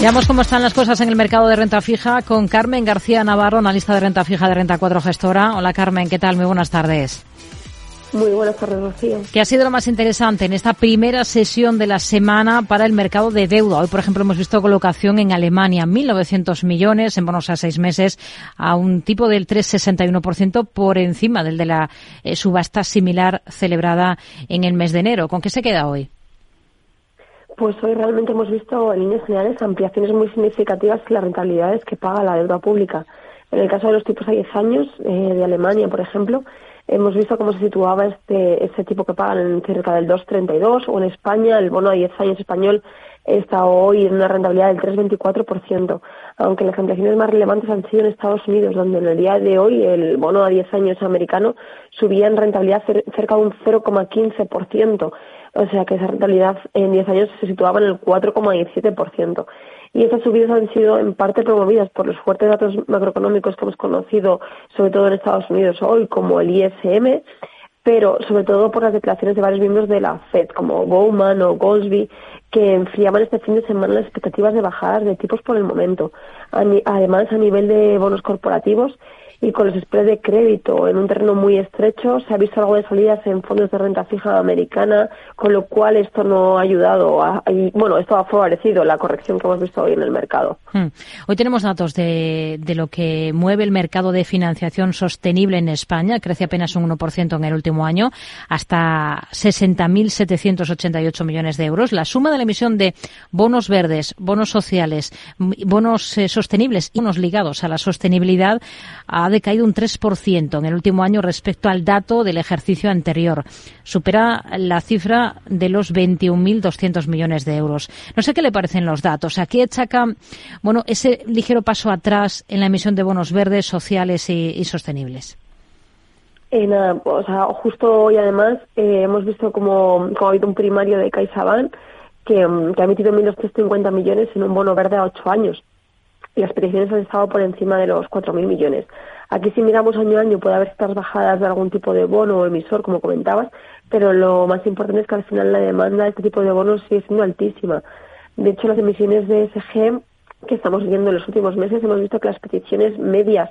Miramos cómo están las cosas en el mercado de renta fija con Carmen García Navarro, analista de renta fija de Renta 4 Gestora. Hola Carmen, ¿qué tal? Muy buenas tardes. Muy buenas tardes, Rocío. ¿Qué ha sido lo más interesante en esta primera sesión de la semana para el mercado de deuda? Hoy, por ejemplo, hemos visto colocación en Alemania, 1.900 millones en bonos a seis meses, a un tipo del 3,61% por encima del de la eh, subasta similar celebrada en el mes de enero. ¿Con qué se queda hoy? Pues hoy realmente hemos visto en líneas generales ampliaciones muy significativas en las rentabilidades que paga la deuda pública. En el caso de los tipos a 10 años eh, de Alemania, por ejemplo, hemos visto cómo se situaba este, este tipo que pagan en cerca del 2,32 o en España el bono a 10 años español está hoy en una rentabilidad del 3,24%, aunque las ampliaciones más relevantes han sido en Estados Unidos, donde en el día de hoy el bono a 10 años americano subía en rentabilidad cerca de un 0,15%, o sea que esa rentabilidad en 10 años se situaba en el 4,17% y estas subidas han sido en parte promovidas por los fuertes datos macroeconómicos que hemos conocido, sobre todo en Estados Unidos hoy, como el ISM, pero sobre todo por las declaraciones de varios miembros de la Fed, como Bowman o Goldsby, que enfriaban este fin de semana las expectativas de bajadas de tipos por el momento. Además, a nivel de bonos corporativos, y con los spreads de crédito en un terreno muy estrecho se ha visto algo de salidas en fondos de renta fija americana, con lo cual esto no ha ayudado, a, bueno, esto ha favorecido la corrección que hemos visto hoy en el mercado. Hmm. Hoy tenemos datos de, de lo que mueve el mercado de financiación sostenible en España, crece apenas un 1% en el último año, hasta 60.788 millones de euros. La suma de la emisión de bonos verdes, bonos sociales, bonos eh, sostenibles y bonos ligados a la sostenibilidad ha decaído un 3% en el último año respecto al dato del ejercicio anterior. Supera la cifra de los 21.200 millones de euros. No sé qué le parecen los datos. Aquí achaca, bueno, ese ligero paso atrás en la emisión de bonos verdes, sociales y, sostenibles. Eh, o sea, justo hoy además eh, hemos visto como, ha habido un primario de CaixaBank que, mm, que ha emitido 1.250 millones en un bono verde a ocho años y las peticiones han estado por encima de los 4.000 millones. Aquí si miramos año a año puede haber estas bajadas de algún tipo de bono o emisor, como comentabas, pero lo más importante es que al final la demanda de este tipo de bonos sigue siendo altísima. De hecho, las emisiones de SG que estamos viendo en los últimos meses hemos visto que las peticiones medias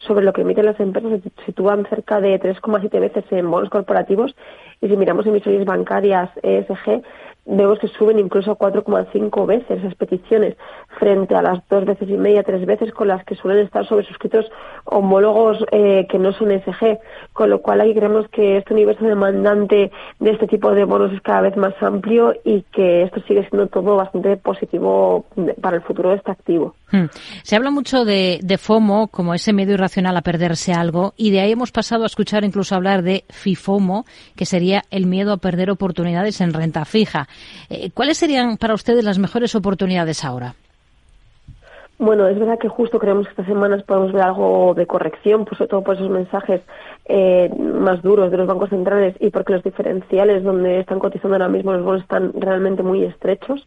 sobre lo que emiten las empresas se sitúan cerca de 3,7 veces en bonos corporativos y si miramos emisiones bancarias ESG vemos que suben incluso 4,5 veces esas peticiones frente a las dos veces y media, tres veces con las que suelen estar sobre suscritos homólogos eh, que no son ESG, con lo cual aquí creemos que este universo demandante de este tipo de bonos es cada vez más amplio y que esto sigue siendo todo bastante positivo para el futuro de este activo. Hmm. Se habla mucho de, de, FOMO como ese miedo irracional a perderse algo y de ahí hemos pasado a escuchar incluso hablar de FIFOMO, que sería el miedo a perder oportunidades en renta fija. Eh, ¿Cuáles serían para ustedes las mejores oportunidades ahora? Bueno, es verdad que justo creemos que estas semanas podemos ver algo de corrección, pues sobre todo por esos mensajes eh, más duros de los bancos centrales y porque los diferenciales donde están cotizando ahora mismo los bonos están realmente muy estrechos.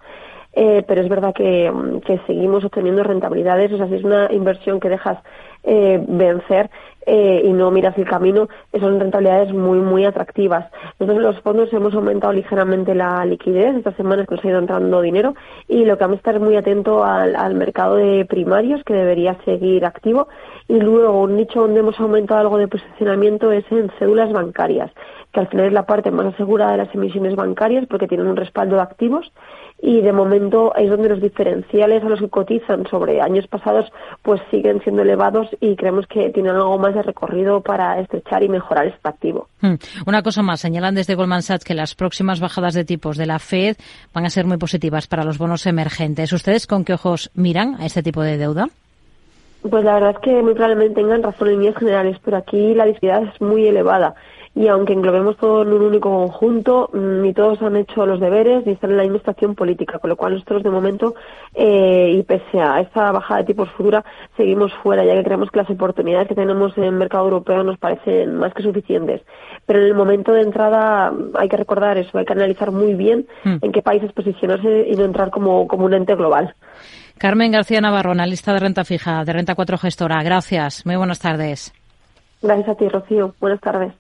Eh, pero es verdad que, que, seguimos obteniendo rentabilidades, o sea, si es una inversión que dejas eh, vencer eh, y no miras el camino, son rentabilidades muy, muy atractivas. Nosotros en los fondos hemos aumentado ligeramente la liquidez, estas semanas que nos ha ido entrando dinero, y lo que vamos a estar muy atento al, mercado de primarios, que debería seguir activo, y luego un nicho donde hemos aumentado algo de posicionamiento es en cédulas bancarias, que al final es la parte más asegurada de las emisiones bancarias porque tienen un respaldo de activos y de momento es donde los diferenciales a los que cotizan sobre años pasados pues siguen siendo elevados y creemos que tienen algo más de recorrido para estrechar y mejorar este activo. Hmm. Una cosa más, señalan desde Goldman Sachs que las próximas bajadas de tipos de la Fed van a ser muy positivas para los bonos emergentes. ¿Ustedes con qué ojos miran a este tipo de deuda? Pues la verdad es que muy probablemente tengan razón en líneas generales, pero aquí la disparidad es muy elevada y aunque englobemos todo en un único conjunto, mm, ni todos han hecho los deberes ni están en la misma estación política, con lo cual nosotros de momento, eh, y pese a esta bajada de tipos futura, seguimos fuera, ya que creemos que las oportunidades que tenemos en el mercado europeo nos parecen más que suficientes. Pero en el momento de entrada hay que recordar eso, hay que analizar muy bien hmm. en qué países posicionarse y no entrar como, como un ente global. Carmen García Navarro, analista de renta fija, de Renta 4 Gestora. Gracias. Muy buenas tardes. Gracias a ti, Rocío. Buenas tardes.